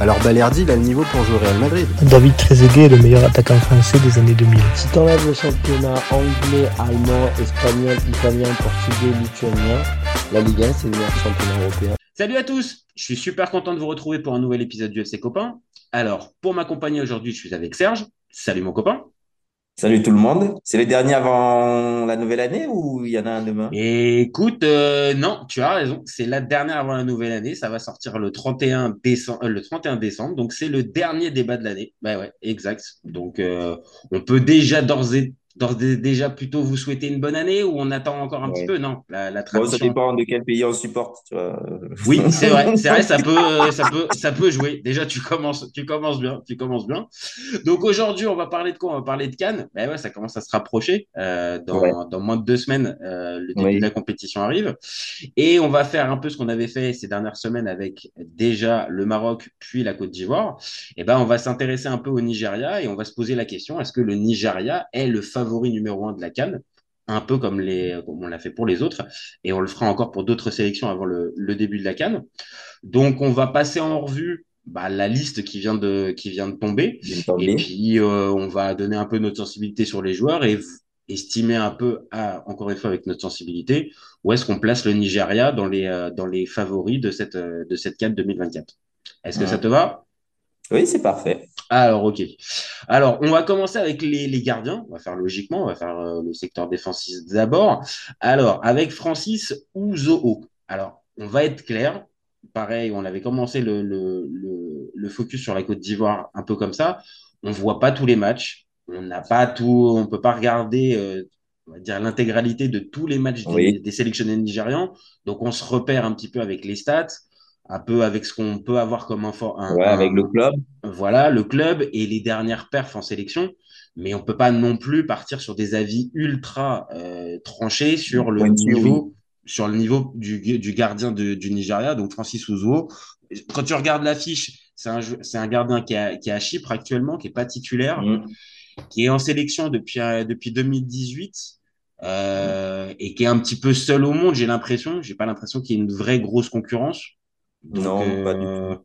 alors Balerdi, il a le niveau pour jouer au Real Madrid. David Trezeguet est le meilleur attaquant français des années 2000. Si t'enlèves le championnat anglais, allemand, espagnol, italien, portugais, lituanien, la Ligue 1, c'est le meilleur championnat européen. Salut à tous, je suis super content de vous retrouver pour un nouvel épisode du FC Copain. Alors, pour m'accompagner aujourd'hui, je suis avec Serge. Salut mon copain. Salut tout le monde. C'est le dernier avant la nouvelle année ou il y en a un demain? Écoute, euh, non, tu as raison. C'est la dernière avant la nouvelle année. Ça va sortir le 31 décembre. le 31 décembre. Donc c'est le dernier débat de l'année. Bah ouais, exact. Donc euh, on peut déjà d'ores et déjà plutôt vous souhaiter une bonne année ou on attend encore un petit peu? Non, la, la tradition... ça dépend de quel pays on supporte. Tu vois. Oui, c'est vrai, c'est vrai, ça peut, ça peut, ça peut jouer. Déjà, tu commences, tu commences bien, tu commences bien. Donc aujourd'hui, on va parler de quoi? On va parler de Cannes. Ben ouais, ça commence à se rapprocher. Euh, dans, dans, moins de deux semaines, euh, le début de la compétition arrive, et on va faire un peu ce qu'on avait fait ces dernières semaines avec déjà le Maroc puis la Côte d'Ivoire. Et ben, on va s'intéresser un peu au Nigeria et on va se poser la question est-ce que le Nigeria est le favori favori numéro un de la Cannes, un peu comme, les, on l'a fait pour les autres, et on le fera encore pour d'autres sélections avant le, début de la Cannes. Donc on va passer en revue bah, la liste qui vient de, qui vient de tomber, et puis euh, on va donner un peu notre sensibilité sur les joueurs et estimer un peu, à, encore une fois avec notre sensibilité, où est-ce qu'on place le Nigeria dans les, euh, dans les favoris de cette, de cette Cannes 2024. Est-ce que ça te va? Oui, c'est parfait. Alors, ok. Alors, on va commencer avec les, gardiens. On va faire logiquement, on va faire euh, le secteur défensif d'abord. Alors, avec Francis Ouzo. Alors, on va être clair. Pareil, on avait commencé le, le, focus sur la Côte d'Ivoire un peu comme ça. On voit pas tous les matchs. On n'a pas tout, on peut pas regarder, euh, on va dire l'intégralité de tous les matchs des, des sélectionnés nigérians. Donc, on se repère un petit peu avec les stats un peu avec ce qu'on peut avoir comme info. ouais, avec le club. Voilà, le club et les dernières perfs en sélection. Mais on peut pas non plus partir sur des avis ultra euh, tranchés sur le niveau, sur le niveau du, du gardien de, du Nigeria, donc Francis Ouzo. Quand tu regardes l'affiche, c'est un, c'est un gardien qui, est à Chypre actuellement, qui est pas titulaire, mm. qui est en sélection depuis, euh, depuis 2018. Euh, et qui est un petit peu seul au monde, j'ai l'impression. J'ai pas l'impression qu'il y ait une vraie grosse concurrence non, pas du tout.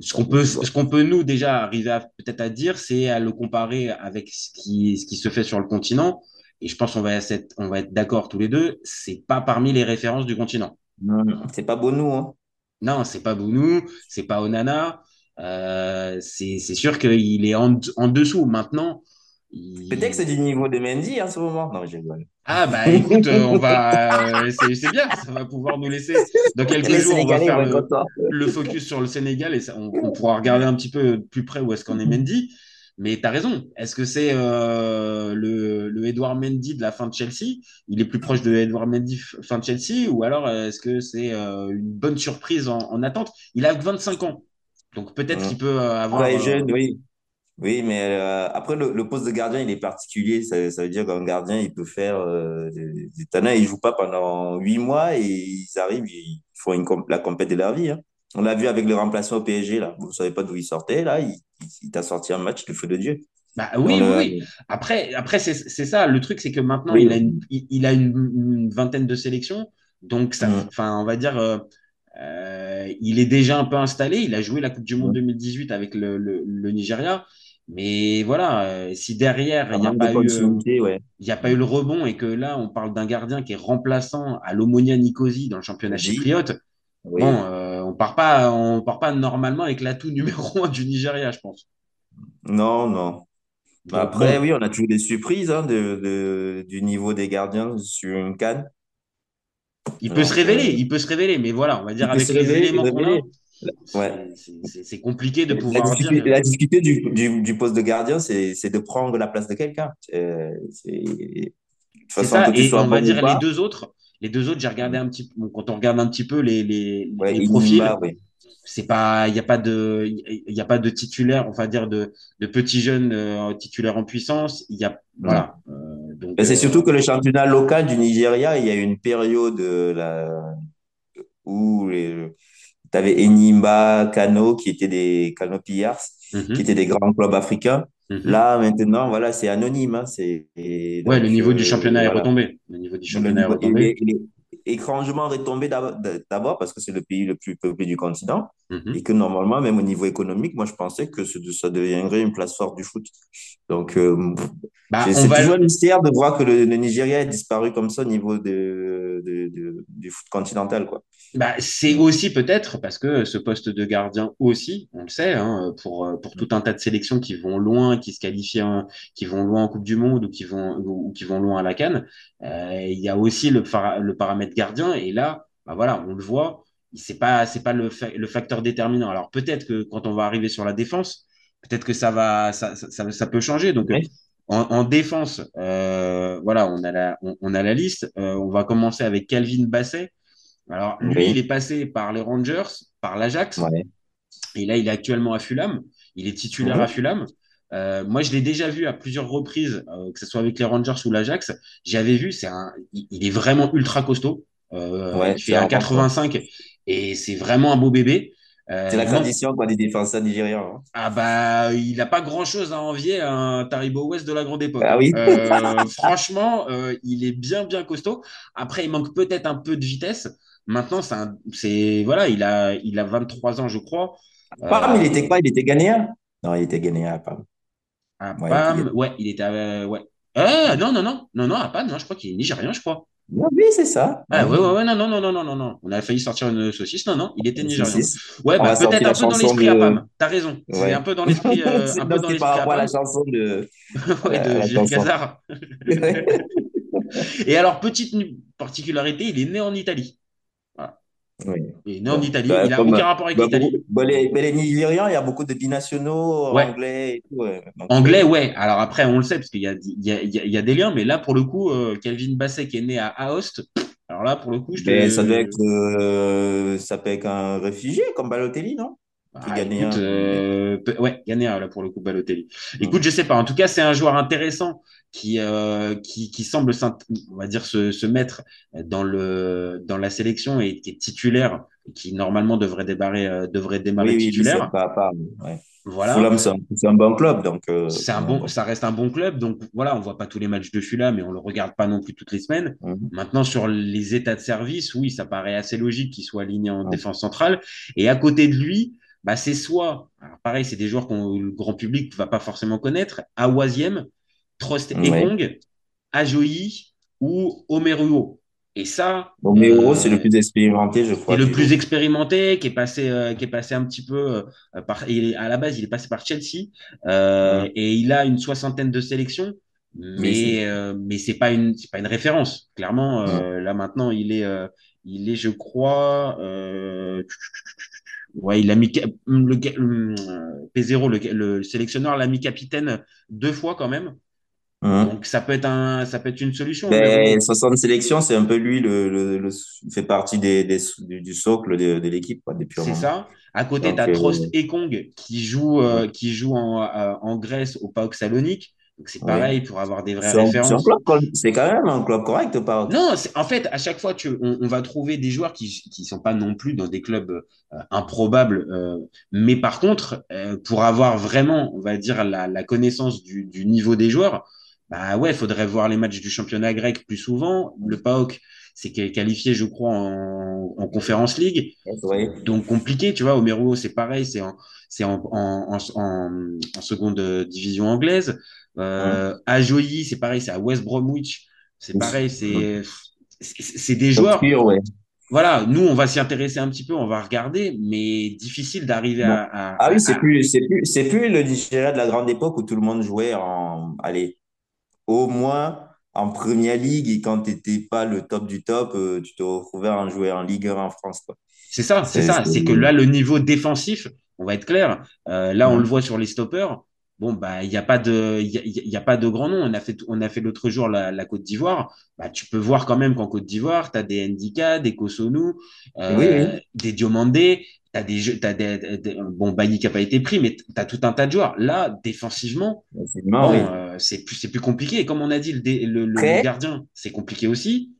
Ce qu'on peut, ce qu'on peut nous déjà arriver peut-être à dire, c'est à le comparer avec ce qui, ce qui se fait sur le continent. Et je pense qu'on va être, on va être d'accord tous les deux, c'est pas parmi les références du continent. Non, c'est pas Bonou. Hein. Non, c'est pas Bonou, c'est pas Onana. Euh, c'est sûr qu'il est en, en dessous. Maintenant, Peut-être que c'est du niveau de Mendy en ce moment. Non, j'ai Ah bah écoute, euh, on va, euh, c'est bien, ça va pouvoir nous laisser. Dans quelques jours, on va faire le, focus sur le Sénégal et on, pourra regarder un petit peu plus près où est-ce qu'on est Mendy. Mais tu as raison. Est-ce que c'est euh, le, le Edouard Mendy de la fin de Chelsea? Il est plus proche de Edouard Mendy fin de Chelsea Ou alors est-ce que c'est une bonne surprise en, attente? Il a 25 ans. Donc peut-être qu'il peut avoir. Ouais, jeune, oui. Oui, mais euh, après, le, poste de gardien, il est particulier. Ça, ça veut dire qu'un gardien, il peut faire euh, des, des Il ne joue pas pendant huit mois et ils arrivent, ils font une, la compète de leur vie. Hein. On l'a vu avec le remplaçant au PSG, là. Vous ne savez pas d'où il sortait, là. Il, il, t'a sorti un match de feu de Dieu. Bah, oui, oui, Après, après c'est ça. Le truc, c'est que maintenant, il, a une, il, a une, vingtaine de sélections. Donc, ça, mm. enfin, on va dire, euh, euh, il est déjà un peu installé. Il a joué la Coupe du Monde 2018 mm. avec le, le, le Nigeria. Mais voilà, euh, si derrière, il n'y a, pas eu, euh, a pas eu le rebond et que là, on parle d'un gardien qui est remplaçant à l'Omonia Nicosie dans le championnat chypriote, bon, euh, on part pas, on part pas normalement avec l'atout numéro un du Nigeria, je pense. Non, non. Après, oui, on a toujours des surprises hein, de, du niveau des gardiens sur une canne. Il peut se révéler, il peut se révéler, mais voilà, on va dire avec les éléments qu'on a. Ouais. C'est compliqué de pouvoir. La difficulté, la difficulté du, du, du, poste de gardien, c'est de prendre la place de quelqu'un. C'est ça. Et on va dire les deux autres. Les deux autres, j'ai regardé un petit peu. Quand on regarde un petit peu les, les, les profils, c'est pas, il n'y a pas de, il y a pas de titulaire, on va dire de, de petits jeunes euh, titulaires en puissance. Il y a, voilà. Euh, Donc, Ben, c'est euh, surtout que le championnat local du Nigeria, il y a eu une période euh, où tu avais Enimba, Kano, qui étaient des Kano Pillars, mhm, qui étaient des grands clubs africains. mhm. Là, maintenant, voilà, c'est anonyme. hein, c'est, Ouais, le niveau du euh, championnat est retombé. Le niveau du championnat est retombé. Étrangement retombé d'ab- d'abord parce que c'est le pays le plus peuplé du continent Mhm. et que normalement, même au niveau économique, moi, je pensais que ce- ça deviendrait une place forte du foot. Donc, euh, Bah, c'est toujours un mystère de voir que le, le Nigeria est disparu comme ça au niveau de, de- de- du foot continental, quoi. Bah, c'est aussi peut-être parce que ce poste de gardien aussi, on le sait, hein, pour, pour tout un tas de sélections qui vont loin, qui se qualifient, en- qui vont loin en Coupe du Monde ou qui vont, ou, ou qui vont loin à la CAN, euh, il y a aussi le, le paramètre gardien. Et là, bah voilà, on le voit, c'est pas, c'est pas le, fa- le facteur déterminant. Alors peut-être que quand on va arriver sur la défense, peut-être que ça va, ça, ça, ça, ça peut changer. Donc, Oui. en, en défense, euh, voilà, on a la, on, on a la liste. Euh, on va commencer avec Calvin Basset. Alors, lui, Oui. il est passé par les Rangers, par l'Ajax, et là, il est actuellement à Fulham. Il est titulaire Mhm. à Fulham. Euh, moi, je l'ai déjà vu à plusieurs reprises, euh, que ce soit avec les Rangers ou l'Ajax. J'avais vu, c'est un, il, il est vraiment ultra costaud. Euh, Ouais, il fait un un 85 et c'est vraiment un beau bébé. C'est la tradition quoi, des défenseurs nigériens. hein. ah bah, il n'a pas grand-chose à envier à un Taribo West de la grande époque. Ah oui. Franchement, il est bien bien costaud. Après, il manque peut-être un peu de vitesse. Maintenant, c'est voilà, il a il a 23 ans, je crois. Pam, Euh, il était quoi? Il était ghanéen? Non, il était ghanéen, Pam. À Ouais, Pam, il- ouais, il était à- ouais. Ah non non non non non à Pam, non, je crois qu'il est nigérien, je crois. Oui, c'est ça. Ah ouais ouais ouais non non non non non non. On a failli sortir une saucisse, non non, il était nigérien. Ouais, bah peut-être un peu dans l'esprit à de- Pam. T'as raison. C'est un peu dans l'esprit euh, un peu non, dans l'esprit par à rapport à la chanson de. Ouais, de Gilles. Cazard. Et alors, petite particularité, il est né en Italie. Oui. Il est né en. Italie. Bah, il n'a aucun rapport avec bah, l'Italie. bah, les, mais les Nigérians, il y a beaucoup de binationaux, Ouais. anglais et tout. ouais. Donc, Anglais, euh, ouais. Alors après, on le sait, parce qu'il y a, il y, a, il y a- il y a des liens, mais là, pour le coup, euh, Calvin Basset qui est né à Aoste, alors là, pour le coup, je te... mais ça doit être. euh, ça peut être un réfugié comme Balotelli, non? Ah, ghanéen. écoute, euh, ouais, ghanéen, là, pour le coup, Balotelli. Écoute, je sais pas. En tout cas, c'est un joueur intéressant qui, euh, qui, qui semble, on va dire, se, se mettre dans le, dans la sélection et qui est titulaire, et qui normalement devrait démarrer, euh, devrait démarrer Oui, oui, lui, titulaire. pas à part. Ouais. Voilà. Fulham, c'est un, un bon club. Donc, euh, C'est un bon, ça reste un bon club, donc voilà, on voit pas tous les matchs de Fulham, mais on le regarde pas non plus toutes les semaines. Mhm. Maintenant, sur les états de service, oui, ça paraît assez logique qu'il soit aligné en Ouais. défense centrale. Et à côté de lui, bah, c'est soit, alors pareil, c'est des joueurs que le grand public va pas forcément connaître, Awaziem, Trost Ouais. Ekong, Ajoyi ou Omeruo. Et ça, Euro, euh, c'est le plus expérimenté, je crois. c'est le plus expérimenté, qui est passé, euh, qui est passé un petit peu euh, par. il est- à la base, il est passé par Chelsea euh, Ouais. et il a une soixantaine de sélections, Mais mais c'est- euh, mais c'est pas une c'est pas une référence. Clairement, euh, là maintenant, il est euh, il est, je crois, euh, ouais, il a mis le euh, P0, le, le sélectionneur l'a mis capitaine deux fois quand même. Mhm. Donc ça peut être un ça peut être une solution. Ben, mais 60 sélections, c'est un peu lui, le, le, le- il fait partie des, des, du, du socle de, de l'équipe C'est ça. À côté, tu as euh, Trost Ekong qui joue, euh, qui joue en, en Grèce au PAOK Salonique. Donc c'est Oui. pareil pour avoir des vraies C'est références. c'est quand même un club correct, par Non, c'est- en fait, à chaque fois, tu, on, on va trouver des joueurs qui qui sont pas non plus dans des clubs euh, improbables. euh, mais par contre, euh, pour avoir vraiment, on va dire, la, la connaissance du, du niveau des joueurs, bah ouais, faudrait voir les matchs du championnat grec plus souvent. Le PAOK, c'est qualifié, je crois, en, en Conférence League. Oui. Donc compliqué, tu vois. Omeruo, c'est pareil, c'est en, c'est en, en, en, en, en seconde division anglaise. Euh, Ajoyi, c'est pareil, c'est à West Bromwich. C'est pareil, c'est des joueurs. Ouais. Voilà, nous, on va s'y intéresser un petit peu, on va regarder, mais difficile d'arriver à, à- Ah oui, c'est à- plus, c'est plus, c'est plus le Nigeria de la grande époque où tout le monde jouait en, allez, au moins en Première Ligue et quand tu n'étais pas le top du top, euh, tu te retrouvais à en jouer en Ligue 1 en France. C'est ça, c'est ça. c'est- que là, le niveau défensif, on va être clair. euh, là, on le voit sur les stoppers. Bon, bah, il n'y a pas de, il y a, y a pas de grand nom. On a fait, on a fait l'autre jour la, la Côte d'Ivoire. Bah, tu peux voir quand même qu'en Côte d'Ivoire, tu as des Ndika, des Kosonu, euh, Oui, oui. des Diomandé. T'as des jeux, t'as des, des- bon, Bailly qui a pas été pris, mais t'as tout un tas de joueurs. Là, défensivement, Effectivement, bon, oui. euh, c'est plus, c'est plus compliqué. Et comme on a dit, le, le, le- gardien, c'est compliqué aussi.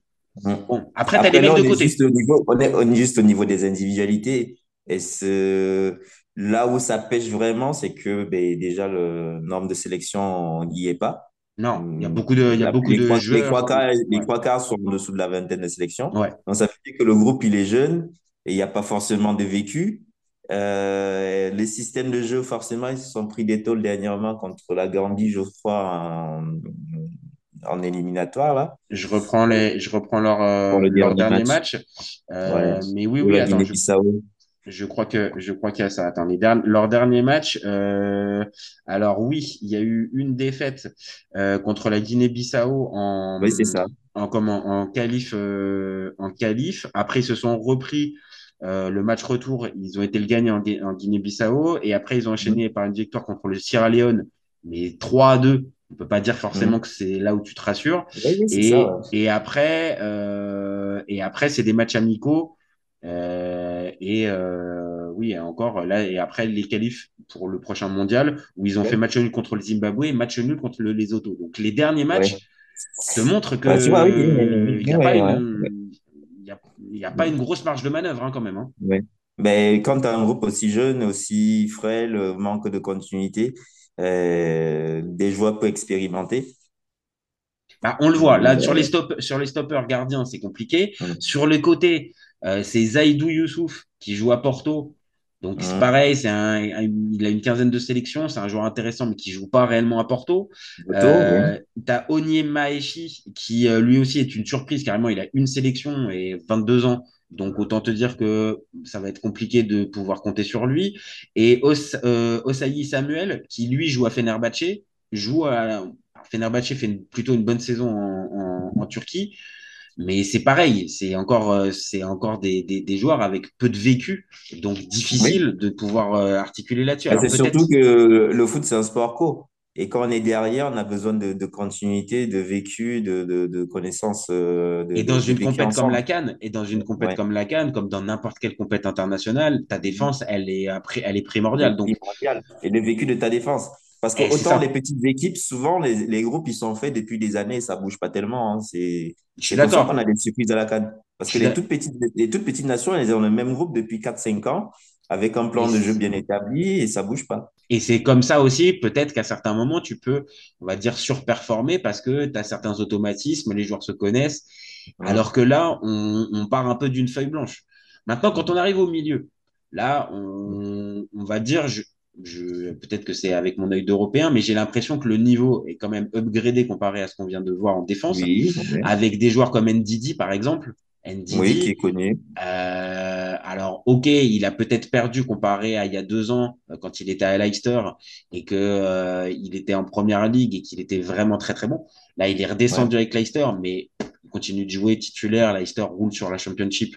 Bon, après, t'as Après, les mecs de côté. juste au niveau, on est, on est juste au niveau des individualités. Et ce, là où ça pêche vraiment, c'est que ben, déjà le nombre de sélections n'y est pas. Non, il y a beaucoup de, il y a La- beaucoup les, de trois, les, joueurs. trois quarts, les trois quarts sont en dessous de la vingtaine de sélections. Ouais. Donc, ça fait que le groupe, il est jeune et il n'y a pas forcément de vécu. Euh, les systèmes de jeu, forcément, ils se sont pris des tôles dernièrement contre la Gambie, je crois, en, en éliminatoire, là. Je reprends les, je reprends leur, euh, Pour le leur dernier match. Euh, Ouais. Mais oui, Ou oui, la attends, je, Guinée-Bissau. Je crois que, je crois qu'il y a ça. Attends, les derni- leur dernier match. euh, alors oui, il y a eu une défaite euh, contre la Guinée-Bissau en, Oui, c'est ça. en comment, en qualif, euh, en qualif. Après, ils se sont repris. euh, le match retour, ils ont été le gagnant en, Gui- en Guinée-Bissau et après ils ont enchaîné par une victoire contre le Sierra Leone, mais 3 à 2. On peut pas dire forcément que c'est là où tu te rassures. Oui, oui, c'est Et, ça. et après, euh, et après, c'est des matchs amicaux. Euh, et euh, oui, encore là, et après les qualifs pour le prochain mondial où ils ont Ouais. fait match nul contre le Zimbabwe et match nul contre le Lesotho. Donc les derniers matchs Ouais. te montrent que Bah, il n'y a, pas une- y a, il y a pas une grosse marge de manœuvre hein, quand même. hein. Mais quand tu as un groupe aussi jeune, aussi frêle, manque de continuité, euh, des joueurs peu expérimentés. Bah, on le voit là Ouais. sur les stop, sur les stoppers gardiens, c'est compliqué. Ouais. Sur les côtés, euh, c'est Zaidou Youssouf qui joue à Porto. Donc c'est Ouais. pareil, c'est un, un- il a une quinzaine de sélections, c'est un joueur intéressant mais qui joue pas réellement à Porto. Euh, ouais. T'as Onyé Maeshi qui euh, lui aussi est une surprise carrément, il a une sélection et 22 ans. Donc autant te dire que ça va être compliqué de pouvoir compter sur lui. Et Os, euh, Osayi Samuel qui lui joue à Fenerbahçe, joue à alors, Fenerbahçe fait une- plutôt une bonne saison en, en- en Turquie, mais c'est pareil, c'est encore, euh, c'est encore des, des, des joueurs avec peu de vécu, donc difficile de pouvoir euh, articuler là-dessus. Bah, c'est surtout que le foot, c'est un sport co. Et quand on est derrière, on a besoin de, de continuité, de vécu, de, de, de connaissances, euh, et dans une compète comme la Cannes, et dans une compète Ouais. comme la Cannes, comme dans n'importe quelle compète internationale, ta défense, elle est elle est primordiale. Donc. Et le vécu de ta défense. Parce que eh, c'est autant ça. les petites équipes, souvent, les, les groupes, ils sont faits depuis des années et ça bouge pas tellement. hein. C'est, d'accord. qu'on a des surprises à la CAN. Parce que les toutes petites, les toutes petites nations, elles ont le même groupe depuis 4-5 ans, avec un plan Et de jeu bien établi et ça bouge pas. Et c'est comme ça aussi, peut-être qu'à certains moments, tu peux, on va dire, surperformer parce que tu as certains automatismes, les joueurs se connaissent. Ouais. Alors que là, on, on part un peu d'une feuille blanche. Maintenant, quand on arrive au milieu, là, on, on va dire, je, peut-être que c'est avec mon œil d'Européen, mais j'ai l'impression que le niveau est quand même upgradé comparé à ce qu'on vient de voir en défense, Oui, avec des joueurs comme Ndidi, par exemple. Ndidi, oui, qui est connu. euh, alors, ok, il a peut-être perdu comparé à il y a deux ans euh, quand il était à Leicester et que euh, il était en première ligue et qu'il était vraiment très très bon. Là, il est redescendu avec Leicester, mais il continue de jouer titulaire. Leicester roule sur la Championship,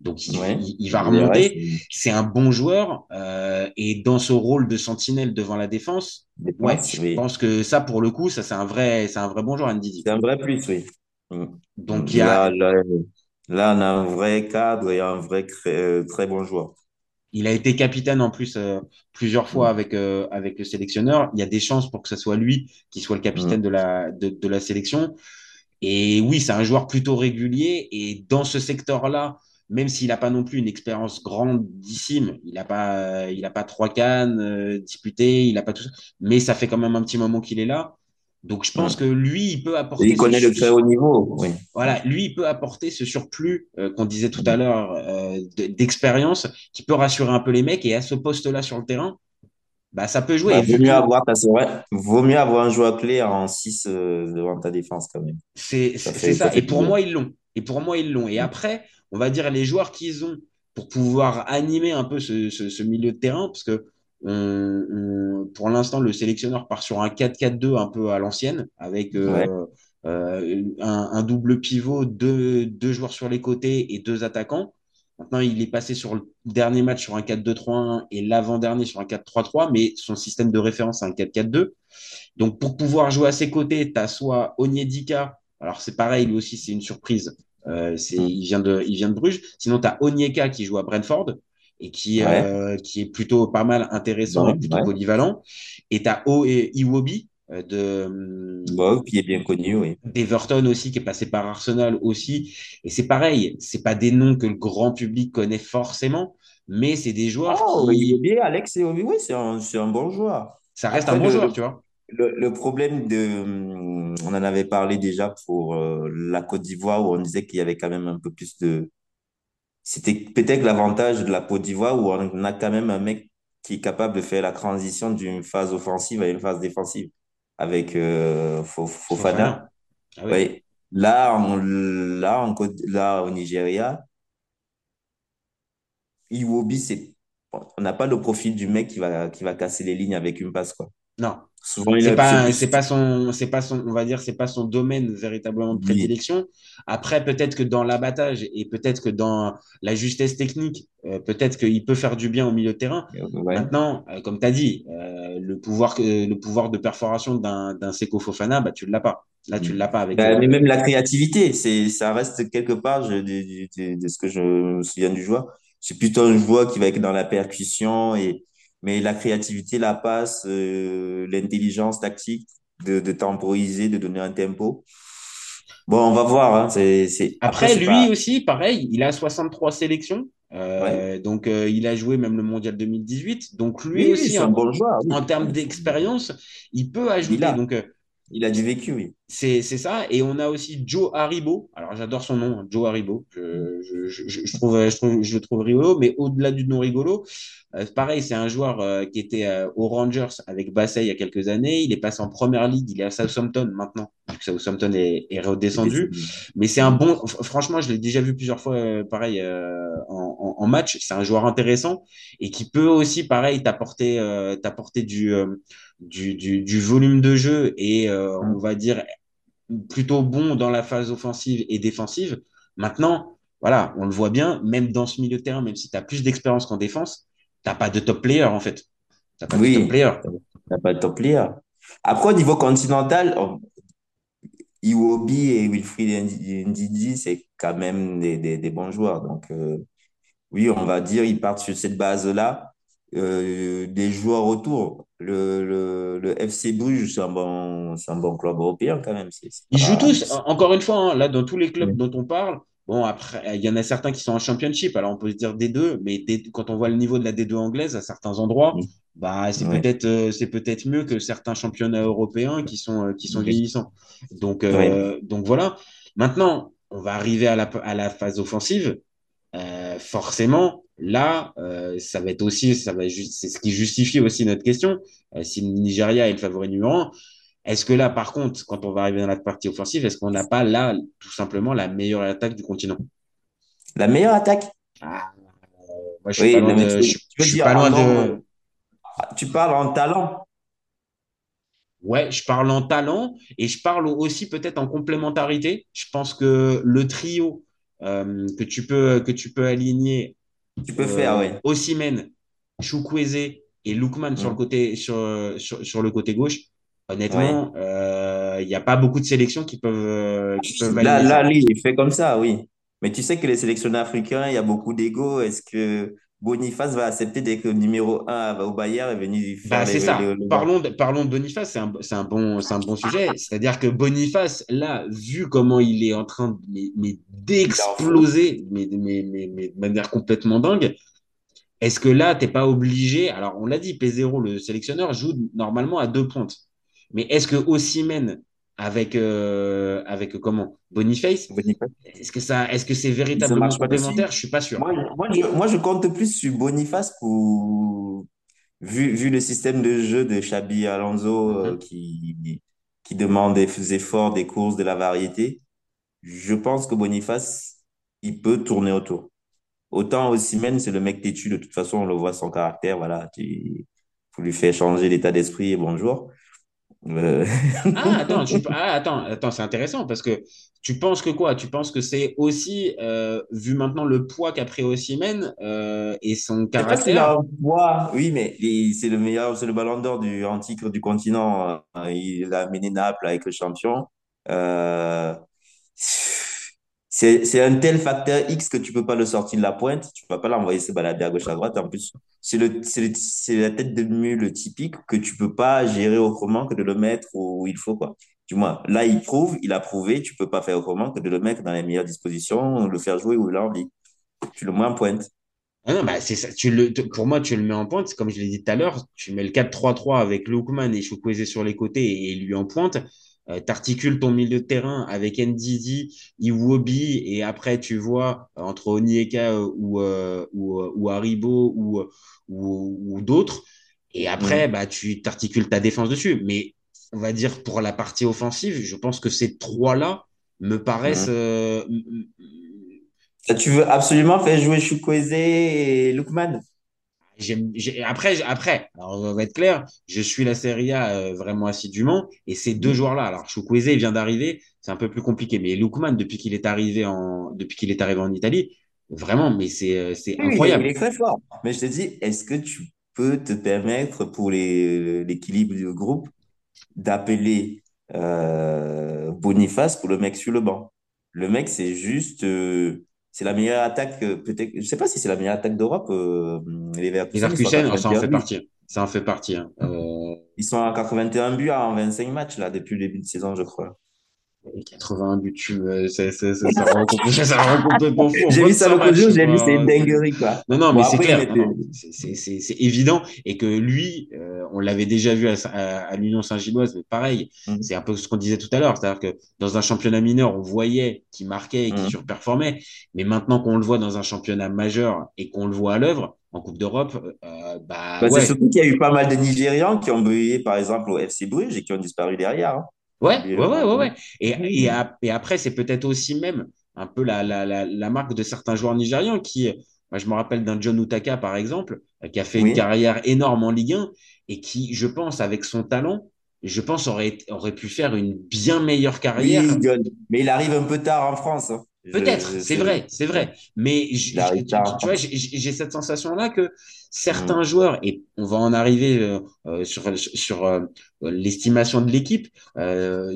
donc il, Ouais. il- il va remonter. C'est un bon joueur euh, et dans ce rôle de sentinelle devant la défense, ouais, je oui. pense que ça pour le coup, ça c'est un vrai, c'est un vrai bon joueur, Ndidi. C'est un vrai plus, oui. Mm. Donc il y a, Là, là, là, on a un vrai cadre et un vrai cré- euh, très bon joueur. Il a été capitaine en plus euh, plusieurs fois Mm. avec, euh, avec le sélectionneur. Il y a des chances pour que ce soit lui qui soit le capitaine Mm. de la, de, de la sélection. Et oui, c'est un joueur plutôt régulier. Et dans ce secteur-là, même s'il n'a pas non plus une expérience grandissime, il n'a pas, il a pas trois cannes euh, disputées, il n'a pas tout ça. Mais ça fait quand même un petit moment qu'il est là. Donc je pense Mm. que lui, il peut Et apporter il connaît le très haut niveau, oui. voilà, lui, il peut apporter ce surplus euh, qu'on disait tout à l'heure euh, de- d'expérience qui peut rassurer un peu les mecs. Et à ce poste-là sur le terrain, bah, ça peut jouer. Bah, vaut mieux avoir, vrai, vaut mieux avoir un joueur clé en 6 devant ta défense quand même. c'est Ça Et pour moi, ils l'ont. Et pour moi, ils l'ont. Et après, on va dire les joueurs qu'ils ont pour pouvoir animer un peu ce, ce- ce milieu de terrain, parce que on- on- pour l'instant, le sélectionneur part sur un 4-4-2 un peu à l'ancienne, avec euh, Ouais. euh, un, un double pivot, deux, deux joueurs sur les côtés et deux attaquants. Maintenant, il est passé sur le dernier match sur un 4-2-3-1 et l'avant-dernier sur un 4-3-3, mais son système de référence, c'est un 4-4-2. Donc, pour pouvoir jouer à ses côtés, tu as soit Onyedika, alors c'est pareil, lui aussi, c'est une surprise. Euh, il, vient de, il vient de Bruges. Sinon, tu as Onyeka qui joue à Brentford. et qui, euh, qui est plutôt pas mal intéressant et plutôt polyvalent. Et tu as O et Iwobi euh, de bon, qui est bien connu, oui. D'Everton aussi, qui est passé par Arsenal aussi. Et c'est pareil, c'est pas des noms que le grand public connaît forcément, mais c'est des joueurs oh, qui... bien, Alex Iwobi, oui, c'est un, un, bon joueur. Ça reste un bon joueur, tu vois. Le, le, problème de, on en avait parlé déjà pour euh, la Côte d'Ivoire où on disait qu'il y avait quand même un peu plus de, c'était peut-être l'avantage de la Côte d'Ivoire où on a quand même un mec qui est capable de faire la transition d'une phase offensive à une phase défensive avec euh, Fofana. Ah oui. Là, on, là, là, au Nigeria, Iwobi, c'est, on n'a pas le profil du mec qui va, qui va casser les lignes avec une passe, quoi. Non. C'est pas, c'est pas son, c'est pas son, on va dire, c'est pas son domaine véritablement de prédilection. Après, peut-être que dans l'abattage et peut-être que dans la justesse technique, euh, peut-être qu'il peut faire du bien au milieu de terrain. Maintenant, euh, comme tu as dit, euh, le pouvoir, le pouvoir de perforation d'un, d'un Seko Fofana, bah, tu l'as pas. Là, tu l'as pas avec. Bah, mais même la créativité, c'est, ça reste quelque part je, de, de, ce que je me souviens du joueur. C'est plutôt un joueur qui va être dans la percussion et mais la créativité, la passe, euh, l'intelligence tactique de, de temporiser, de donner un tempo. Bon, on va voir. Hein, c'est, Après, lui aussi, pareil, il a 63 sélections. Euh, Donc, euh, il a joué même le mondial 2018. Donc, lui aussi, un bon joueur, en termes d'expérience, il peut ajouter. Donc, il a du vécu, oui. C'est ça. Et on a aussi Joe Haribo. Alors, j'adore son nom, hein, Joe Haribo. Je, je, je, trouve, je, trouve, le trouve rigolo, mais au-delà du nom rigolo, euh, pareil, c'est un joueur euh, qui était euh, aux Rangers avec Bassey il y a quelques années. Il est passé en première ligue. Il est à Southampton maintenant, que Southampton est, est redescendu. Mais c'est un bon. Franchement, je l'ai déjà vu plusieurs fois, pareil, en, en, en, match. C'est un joueur intéressant et qui peut aussi, pareil, t'apporter, t'apporter du du, du, du, volume de jeu et euh, on va dire plutôt bon dans la phase offensive et défensive. Maintenant, voilà, on le voit bien, même dans ce milieu de terrain, même si tu as plus d'expérience qu'en défense, tu pas de top player en fait. Tu pas de top player. Tu pas de top player. Après, au niveau continental, Iwobi et Wilfried Ndidi, c'est quand même des, des, des, bons joueurs. Donc, euh, oui, on va dire, ils partent sur cette base-là. Euh, des joueurs autour. Le, le, le FC Bruges, c'est un, bon, un bon club européen quand même. Ils jouent tous, encore une fois, hein, là, dans tous les clubs dont on parle. Bon, après, il y en a certains qui sont en championship, alors on peut se dire D2, mais quand on voit le niveau de la D2 anglaise à certains endroits, bah, c'est peut-être euh, c'est peut-être mieux que certains championnats européens qui sont, euh, qui sont vieillissants. Donc, donc voilà. Maintenant, on va arriver à la, à la phase offensive. forcément, Là, euh, ça va être aussi, ça va c'est ce qui justifie aussi notre question. Euh, si le Nigeria est le favori numéro un, est-ce que là, par contre, quand on va arriver dans la partie offensive, est-ce qu'on n'a pas là tout simplement la meilleure attaque du continent? La meilleure attaque? Ah, Moi, je suis pas loin de. Je, suis pas loin de... Tu parles en talent Ouais, je parle en talent et je parle aussi peut-être en complémentarité. Je pense que le trio euh, que tu peux que tu peux aligner tu peux faire, oui. Osimhen, Chukwueze et Lookman sur, le côté, sur, sur, le côté gauche. Honnêtement, il euh, n'y a pas beaucoup de sélections qui peuvent, euh, qui peuvent Là, là, il fait comme ça, oui. Mais tu sais que les sélectionneurs africains, il y a beaucoup d'ego. Est-ce que Boniface va accepter d'être numéro 1 au Bayern et venir faire bah, C'est ça. Parlons, de, parlons de Boniface, c'est un, un, bon, un bon sujet. C'est-à-dire que Boniface, là, vu comment il est en train d'exploser, mais, mais, mais, mais, de manière complètement dingue, est-ce que là, tu n'es pas obligé Alors, on l'a dit, P0, le sélectionneur, joue normalement à deux pointes. Mais est-ce que Ossimène avec euh, avec comment? Boniface, est-ce que ça est-ce que c'est véritablement complémentaire? Je suis pas sûr. Moi, moi, je, compte plus sur Boniface pour vu, vu le système de jeu de Xabi Alonso euh, mm-hmm. qui qui demande des efforts des courses de la variété. Je pense que Boniface il peut tourner autour. Autant Osimhen c'est le mec têtu. De toute façon on le voit son caractère. Voilà tu faut lui faire changer l'état d'esprit et bonjour euh. Ah, attends, ah, attends, attends, c'est intéressant parce que tu penses que quoi? Tu penses que c'est aussi, euh, vu maintenant le poids qu'a pris Osimhen euh, et son caractère? poids, oui, mais c'est le meilleur, c'est le ballon d'or du antique du continent. Il a mené Naples avec le champion. C'est un tel facteur X que tu peux pas le sortir de la pointe, tu peux pas l'envoyer se balader à gauche à droite. En plus, c'est la tête de mule typique que tu peux pas gérer autrement que de le mettre où il faut, quoi. Du moins, là, il prouve, il a prouvé, tu peux pas faire autrement que de le mettre dans les meilleures dispositions, le faire jouer où il a envie. Tu le mets en pointe. Ah non, bah. Tu le, pour moi, tu le mets en pointe. Comme je l'ai dit tout à l'heure, tu mets le 4-3-3 avec Lookman et Chukwueze sur les côtés et lui en pointe. Euh, t'articules ton milieu de terrain avec Ndidi, Iwobi, et après tu vois euh, entre Onyeka euh, ou, euh, ou, ou Haribo ou, ou, ou d'autres. Et après, mm. bah, tu t'articules ta défense dessus. Mais on va dire pour la partie offensive, je pense que ces trois-là me paraissent. Mm. tu veux absolument faire jouer Chukwueze et Après, après, alors on va être clair, je suis la Serie A euh, vraiment assidûment et ces deux mm. joueurs-là, alors Chukwueze vient d'arriver, c'est un peu plus compliqué, mais Lukman depuis qu'il est arrivé en depuis qu'il est arrivé en Italie, vraiment, mais c'est euh, c'est incroyable. Il est très fort. Mais je te dis, est-ce que tu peux te permettre pour l'équilibre du groupe d'appeler euh, Boniface pour le mec sur le banc? Le mec, c'est juste euh, c'est la meilleure attaque, euh, peut-être, je sais pas si c'est la meilleure attaque d'Europe, euh, les Leverkusen. ça en fait partie. Ça en fait partie. Hein. Euh... Ils sont à 81 buts en 25 matchs, là, depuis le début de saison, je crois. 80 buts, ça, ça, ça, ça rend complètement fou. J'ai vu ça l'autre jour, j'ai vu, c'est une dinguerie, quoi. Non, non, mais c'est clair. C'est évident. Et que lui, euh, on l'avait déjà vu à, l'Union Saint-Gilloise, mais pareil, mm. c'est un peu ce qu'on disait tout à l'heure. C'est-à-dire que dans un championnat mineur, on voyait qu'il marquait et qu'il mm. surperformait. Mais maintenant qu'on le voit dans un championnat majeur et qu'on le voit à l'œuvre, en Coupe d'Europe, euh, bah, bah, ouais. C'est surtout qu'il y a eu pas mal de Nigérians qui ont brillé, par exemple, au FC Bruges et qui ont disparu derrière. Hein. Ouais, ouais, ouais, ouais, ouais. Et, et, et après, c'est peut-être aussi même un peu la, la, la, la, marque de certains joueurs nigérians qui, moi, je me rappelle d'un John Utaka, par exemple, qui a fait une carrière énorme en Ligue 1 et qui, je pense, avec son talent, je pense, aurait, aurait pu faire une bien meilleure carrière. Oui, mais il arrive un peu tard en France. Hein. Peut-être, c'est vrai, c'est vrai. Mais tu, vois, j'ai cette sensation-là que certains mm. joueurs, et on va en arriver euh, euh, sur, sur euh, l'estimation de l'équipe,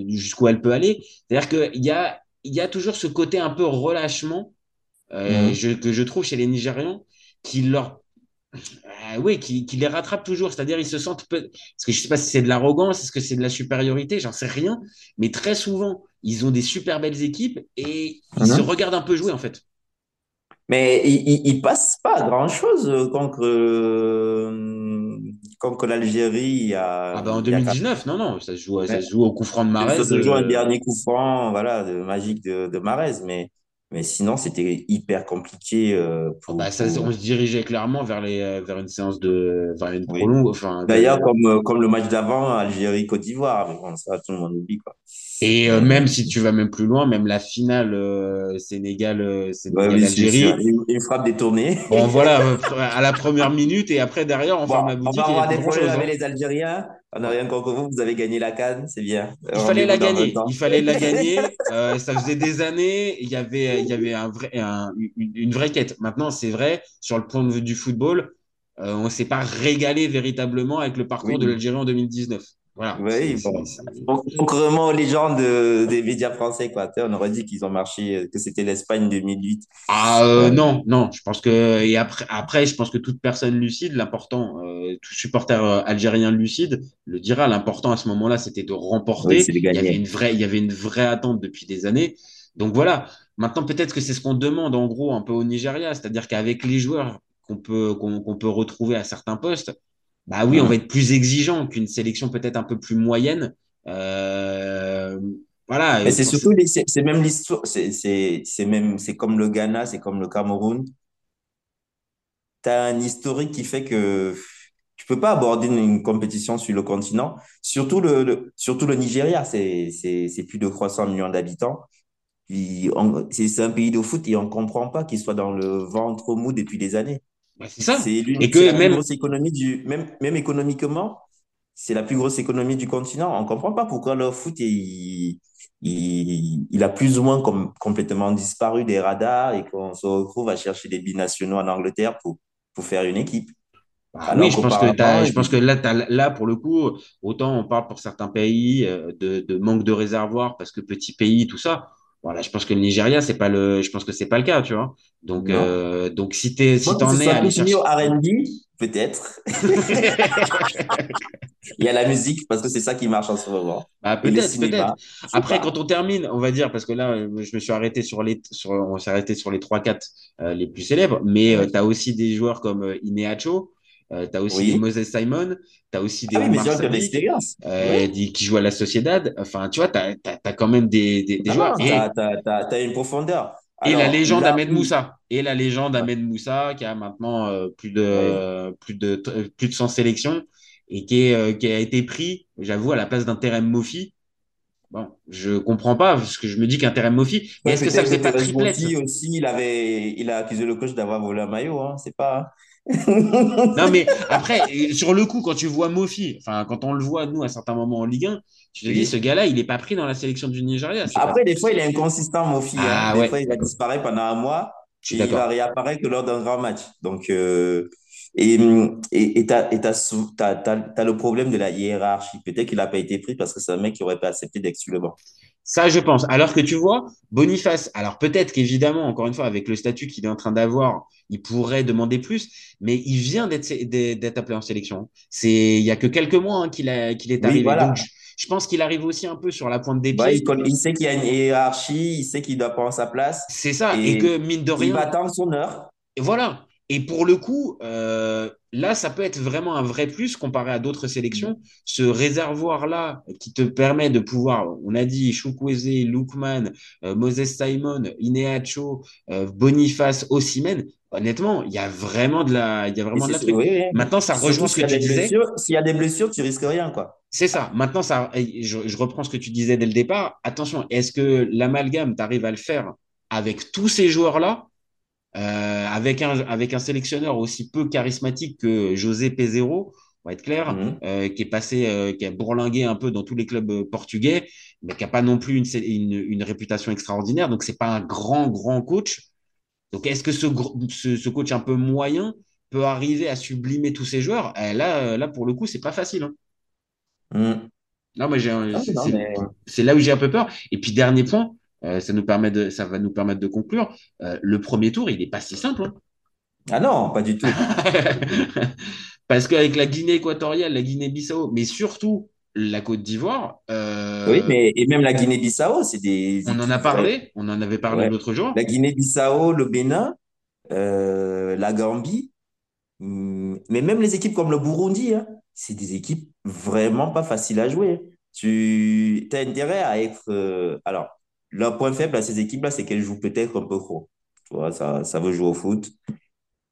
jusqu'où elle peut aller. C'est-à-dire qu'il y a, il y a toujours ce côté un peu relâchement mm. je, que je trouve chez les Nigérians qui leur oui, qui, qui, les rattrape toujours. C'est-à-dire, ils se sentent. Peu... Parce que je ne sais pas si c'est de l'arrogance, est-ce que c'est de la supériorité, j'en sais rien. Mais très souvent, ils ont des super belles équipes et ils se regardent un peu jouer en fait. Mais ils, ne passent pas grand chose contre, euh, contre l'Algérie. Ah ben en 2019, non, non, ça se joue, ça se joue au coup franc de Marez. Ça se joue un euh, dernier coup franc, voilà, de, magique de, de Marez. Mais mais sinon, c'était hyper compliqué. Euh, pour, bah, ça, On se dirigeait clairement vers, les, euh, vers une séance de. Vers une. Enfin, D'ailleurs, comme, euh, comme le match d'avant, Algérie-Côte d'Ivoire. Mais bon, ça, tout le monde oublie. Quoi. Et euh, même si tu vas même plus loin, même la finale euh, Sénégal, euh, Sénégal ouais, oui. Une, frappe détournée. Bon voilà, à la première minute et après derrière on bon, ferme la boutique. On va avoir des problèmes avec les Algériens. On n'a rien contre vous, vous avez gagné la canne, c'est bien. Il fallait la gagner. Il fallait la gagner. Euh, ça faisait des années. Il y avait, il y avait un vrai, un, une, une, vraie quête. Maintenant, c'est vrai, sur le point de vue du football, euh, on ne s'est pas régalé véritablement avec le parcours oui. de l'Algérie en 2019. Voilà. Oui, bon. Contrairement aux légendes des médias français, quoi. On aurait dit qu'ils ont marché, que c'était l'Espagne 2008. Ah euh, non, non. Je pense que et après, après, je pense que toute personne lucide, l'important, euh, tout supporter euh, algérien lucide le dira. L'important à ce moment-là, c'était de remporter. Oui, de il y avait une vraie, il y avait une vraie attente depuis des années. Donc voilà. Maintenant, peut-être que c'est ce qu'on demande en gros un peu au Nigeria, c'est-à-dire qu'avec les joueurs qu'on peut qu'on qu peut retrouver à certains postes bah oui, on va être plus exigeant qu'une sélection peut-être un peu plus moyenne. Euh, voilà. C'est surtout, c'est même l'histoire, c'est même, c'est comme le Ghana, c'est comme le Cameroun. Tu as un historique qui fait que tu peux pas aborder une, une compétition sur le continent. Surtout le, le surtout le Nigeria, c'est plus de 300 millions d'habitants. C'est un pays de foot et on comprend pas qu'il soit dans le ventre mou depuis des années. Bah, c'est ça. C'est l'une des même... grosse économie du même même économiquement, c'est la plus grosse économie du continent. On comprend pas pourquoi le foot il, il, il a plus ou moins comme, complètement disparu des radars et qu'on se retrouve à chercher des binationaux en Angleterre pour pour faire une équipe. Ah oui, je pense, que je pense que là, là, pour le coup, autant on parle pour certains pays euh, de, de manque de réservoirs parce que petit pays, tout ça. Voilà, je pense que le Nigeria, c'est pas le, je pense que c'est pas le cas, tu vois. Donc, euh, donc si t'es, si t'en es aller chercher. au R&B, peut-être. Il y a la musique parce que c'est ça qui marche en ce moment. Bah, peut-être, peut-être. Après, quand on termine, on va dire, parce que là, je me suis arrêté sur les, sur, on s'est arrêté sur les 3-4 euh, les plus célèbres, mais euh, tu as aussi des joueurs comme euh, Ineacho, euh, tu as aussi Moses Simon, tu as aussi des ah oui, euh, qui jouent à la Sociedad. Enfin, tu vois, tu as, as, quand même des, des, des ah joueurs. Tu as, une profondeur. et la légende Ahmed Moussa. Et la légende Ahmed Moussa, qui a maintenant euh, plus, de, plus, de, plus de 100 sélections et qui, est, euh, qui a été pris, j'avoue, à la place d'un Terem Mofi. Bon, je comprends pas parce que je me dis qu'un Terem Mofi, est-ce que ça faisait pas triplette? Aussi, il avait, il a accusé le coach d'avoir volé un maillot, hein, c'est pas non, mais après, sur le coup, quand tu vois Mofi, enfin, quand on le voit, nous, à certains moments en Ligue 1, tu te dis, ce gars-là, il n'est pas pris dans la sélection du Nigeria. Après, des fois, il est inconsistant, Mofi. Hein. Ah, des fois, il va disparaître pendant un mois et il va réapparaître que lors d'un grand match. Donc, euh, et tu as, le problème de la hiérarchie. Peut-être qu'il n'a pas été pris parce que c'est un mec qui n'aurait pas accepté d'exclure le banc. Ça, je pense. Alors que tu vois, Boniface, alors peut-être qu'évidemment, encore une fois, avec le statut qu'il est en train d'avoir, il pourrait demander plus, mais il vient d'être appelé en sélection. C'est il y a que quelques mois hein, qu'il est arrivé. Donc, je, pense qu'il arrive aussi un peu sur la pointe des pieds. il, sait qu'il y a une hiérarchie, il sait qu'il doit prendre sa place. C'est ça, et, que mine de rien. Il va attendre son heure. Et voilà. Et pour le coup, euh, là, ça peut être vraiment un vrai plus comparé à d'autres sélections. Ce réservoir-là qui te permet de pouvoir, on a dit, Chukwueze, Lukman, euh, Moses Simon, Ineacho, euh, Boniface, Osimhen. Honnêtement, il y a vraiment de la, il y a vraiment de la truc. Maintenant, ça rejoint ce que tu disais. S'il y a des blessures, tu risques rien, quoi. C'est ça. Maintenant, ça, je, je, reprends ce que tu disais dès le départ. Attention, est-ce que l'amalgame, tu arrives à le faire avec tous ces joueurs-là? Euh, avec, un, avec un sélectionneur aussi peu charismatique que José Pezero, on va être clair, mhm. euh, qui est passé, euh, qui a bourlingué un peu dans tous les clubs portugais, mais qui n'a pas non plus une, une, une, réputation extraordinaire. Donc, c'est pas un grand, grand coach. Donc, est-ce que ce, ce, ce, coach un peu moyen peut arriver à sublimer tous ces joueurs? Eh, là, là, pour le coup, c'est pas facile. Hein. Mhm. Non, mais j'ai, ah, c'est là où j'ai un peu peur. Et puis, dernier point, euh, ça, nous permet de, ça va nous permettre de conclure. Euh, le premier tour, il n'est pas si simple. Hein. Ah non, pas du tout. Parce qu'avec la Guinée équatoriale, la Guinée-Bissau, mais surtout la Côte d'Ivoire. Euh, oui, mais et même la Guinée-Bissau, c'est des. On en a parlé, on en avait parlé l'autre jour. La Guinée-Bissau, le Bénin, la Gambie, hmm, mais même les équipes comme le Burundi, hein, c'est des équipes vraiment pas faciles à jouer. Tu as intérêt à être. alors, leur point faible à ces équipes-là, c'est qu'elles jouent peut-être un peu trop. Tu vois, ça, ça veut jouer au foot.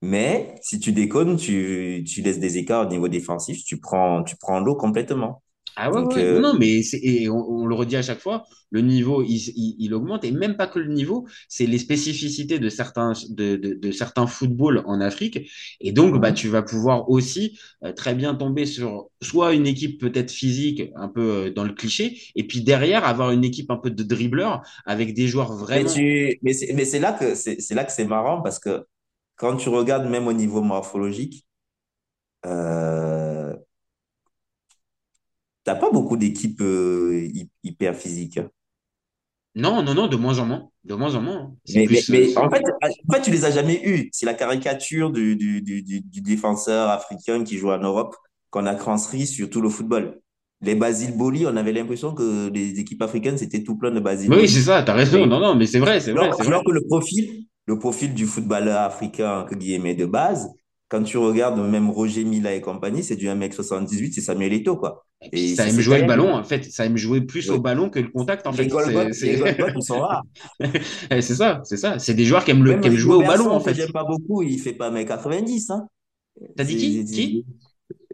Mais si tu déconnes, tu, laisses des écarts au niveau défensif, tu prends l'eau complètement. Ah ouais, euh, non, mais et on, le redit à chaque fois, le niveau, il, il, augmente, et même pas que le niveau, c'est les spécificités de certains, de, de, de certains footballs en Afrique. Et donc, bah, tu vas pouvoir aussi euh, très bien tomber sur soit une équipe peut-être physique, un peu euh, dans le cliché, et puis derrière, avoir une équipe un peu de dribbleurs avec des joueurs vraiment. Mais, mais c'est là que c'est là que c'est marrant parce que quand tu regardes même au niveau morphologique, euh, t'as pas beaucoup d'équipes euh, hyper physiques. Hein? Non, non, non, de moins en moins. De moins en moins. Mais, mais, euh, en, fait, en fait, tu les as jamais eus. C'est la caricature du, du, du, du, défenseur africain qui joue en Europe qu'on a transcrit sur tout le football. Les Basile Boli, on avait l'impression que les équipes africaines, c'était tout plein de Basile Oui, c'est ça, tu as raison. Non, non, mais c'est vrai, c'est vrai. Alors que le profil, le profil du footballeur africain, que Guillemets de base, quand tu regardes même Roger Mila et compagnie, c'est du 1m78, c'est Samuel Eto'o, quoi. Et, ça aime jouer le ballon, en fait. Ça aime jouer plus au ballon que le contact, en fait. Les rares. c'est ça, c'est ça. C'est des joueurs qui aiment, le, qui aiment jouer au ballon, en fait. J'aime pas beaucoup, il fait pas 1m90, hein. T'as dit qui? Qui?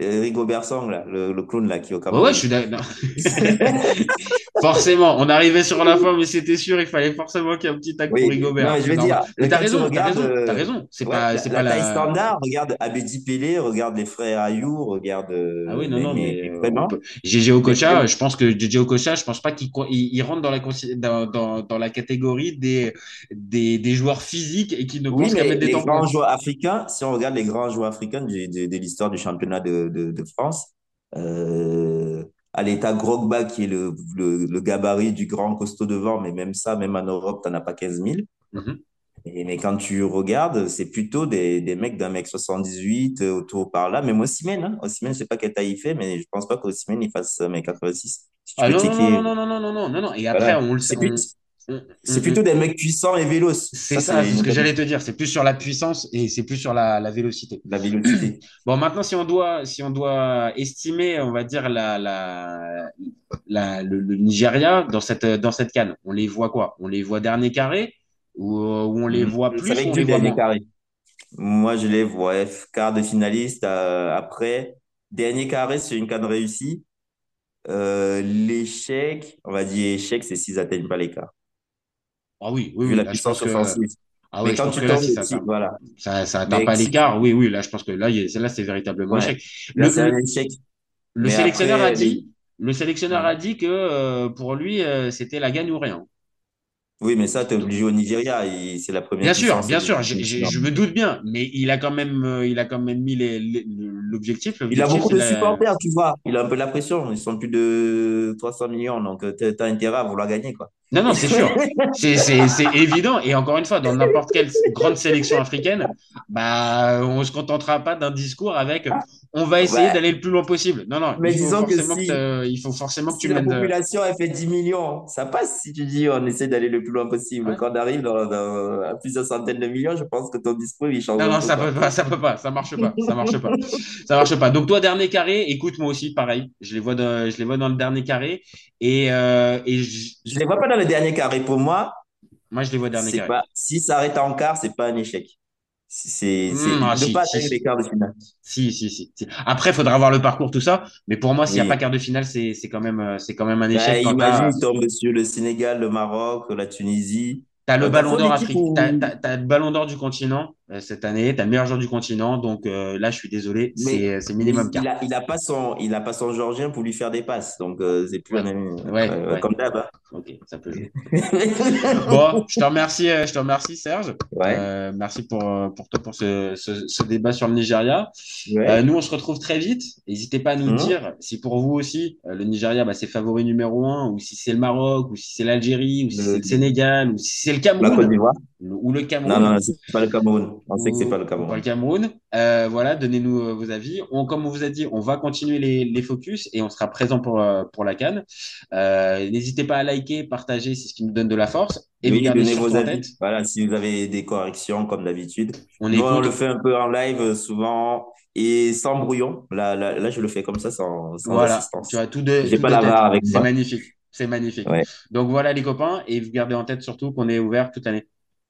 Rigo Bersong, là, le, le, clown là, qui est au Cameroun. Ouais, je suis d'accord. forcément, on arrivait sur la fin, mais c'était sûr, il fallait forcément qu'il y ait un petit tac pour Rigobert. Non, je veux dire, mais t'as raison, t'as raison, t'as raison. C'est pas, la, pas la taille standard. Regarde Abedi Pelé, regarde les frères Ayou, regarde. Ah oui, non, non, mais, vraiment. GG Okocha, je pense que GG Okocha, je pense pas qu'il il, rentre dans la, dans, dans, dans la catégorie des, des, des joueurs physiques et qui ne pensent qu'à mettre des temps. Les grands joueurs africains, si on regarde les grands joueurs africains de, de l'histoire du championnat de de, France. Euh, Allez, t'as Grogba qui est le, le, le, gabarit du grand costaud devant, mais même ça, même en Europe, t'en as pas 15 000. Mhm. Et, mais quand tu regardes, c'est plutôt des, des mecs d'un mec 78 euh, autour par là. Même Osimhen, hein. Osimhen, je sais pas quelle taille il fait, mais je pense pas qu'Osimhen il fasse 1m86. Si tu Ah non, non, non, non, non, non, non, non, non. Et après, Voilà. on le sait. on- C'est on- plutôt des mecs puissants et véloces. C'est ça, c'est ce que j'allais te dire. C'est plus sur la puissance et c'est plus sur la, la vélocité. La vélocité. Bon, maintenant, si on doit, si on doit estimer, on va dire, la, la, la, le, le Nigeria dans cette, dans cette canne, on les voit quoi? On les voit dernier carré ou, euh, ou on les voit plus C'est du dernier moins? carré. Moi, je les vois F, quart de finaliste. euh, après, dernier carré sur une canne réussie. Euh, l'échec, on va dire échec, c'est s'ils n'atteignent pas l'écart. Ah oui, oui, Vu oui. la Là, puissance que, offensive. ah oui, Mais je quand pense tu que là, tombes si ça voilà. ça, ça atteint pas l'écart, oui, oui, là, je pense que là, là, c'est véritablement Ouais. échec. Là, Le, c'est un échec. le Mais sélectionneur après, a dit, le sélectionneur Ouais. a dit que euh, pour lui, euh, c'était la gagne ou rien. Oui, mais ça, tu es obligé au Nigeria. C'est la première Bien sûr, bien sûr, je me doute bien, mais il a quand même, euh, il a quand même mis l'objectif. Il a beaucoup de la- supporters, tu vois. Il a un peu la pression. Ils sont plus de 300 millions, donc tu as intérêt à vouloir gagner, quoi. Non, non, c'est sûr. C'est, évident. Et encore une fois, dans n'importe quelle grande sélection africaine, bah, on se contentera pas d'un discours avec on va essayer Ouais. d'aller le plus loin possible. Non, non, Mais il faut disons que forcément si- que, t'as- il faut forcément que Si tu la mènes. de- population elle fait 10 millions, ça passe si tu dis on essaie d'aller le plus loin possible. Ouais. Quand on arrive dans, dans- à plusieurs centaines de millions, je pense que ton discours il change Non, non, ça quoi. peut pas, ça peut pas, ça marche pas, ça marche pas, ça marche pas. Donc toi, dernier carré, écoute, moi aussi, pareil. Je les vois dans, je les vois dans le dernier carré. Et, euh, et je- Je les vois pas dans le dernier carré. Pour moi, moi, je les vois dernier carré. si ça arrête en quart, c'est pas un échec. C'est, Hmm, ah, ne si, pas si, si. les quarts de finale. Si, si, si, si. Après, il faudra voir le parcours, tout ça. Mais pour moi, s'il n'y a pas quart de finale, c'est, quand même, euh, quand même un Bah, échec. t'as- imagine, le Sénégal, le Maroc, la Tunisie. T'as le ballon faut d'or l'équipe africain, où- t'as, t'as- t'as le ballon d'or du continent cette année, t'as le meilleur joueur du continent, donc euh, là je suis désolé, c'est, c'est minimum il, quart. il a, il a pas son, il a pas son Georgien pour lui faire des passes, donc euh, c'est plus Ouais. un Ouais, euh, ouais. comme d'hab. hein. Ok, ça peut jouer. Bon, je te remercie, euh, je te remercie Serge. Ouais. Euh, merci pour, euh, pour toi pour ce, ce, ce débat sur le Nigeria. Ouais. Euh, nous, on se retrouve très vite. N'hésitez pas à nous Mhm. dire si pour vous aussi euh, le Nigeria bah, c'est favori numéro un, ou si c'est le Maroc, ou si c'est l'Algérie, ou si Le- c'est le Sénégal, ou si c'est le La Côte Cameroun, d'Ivoire. Le- ou le Cameroun. Non, non, c'est pas le Cameroun. On sait que c'est pas le ou Cameroun. pas le Cameroun. Euh, voilà, donnez-nous euh, vos avis. On, comme on vous a dit, on va continuer les, les focus et on sera présent pour, euh, pour la Cannes. Euh, N'hésitez pas à liker, partager, c'est ce qui nous donne de la force. Et Oui, donnez vos avis. tête. Voilà, si vous avez des corrections, comme d'habitude. On Nous, on le fait un peu en live, souvent, et sans brouillon. Là, là, là, je le fais comme ça, sans, sans Voilà, assistance. tu as tout de, J'ai pas la barre avec C'est magnifique. C'est magnifique. Ouais. Donc voilà les copains, et vous gardez en tête surtout qu'on est ouvert toute l'année.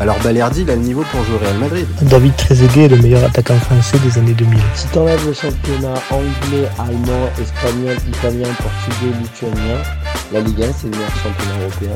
alors Balerdi il a le niveau pour jouer au Real Madrid. David Trezeguet est le meilleur attaquant français des années 2000. Si t'enlèves le championnat anglais, allemand, espagnol, italien, portugais, lituanien, la Ligue 1 c'est le meilleur championnat européen.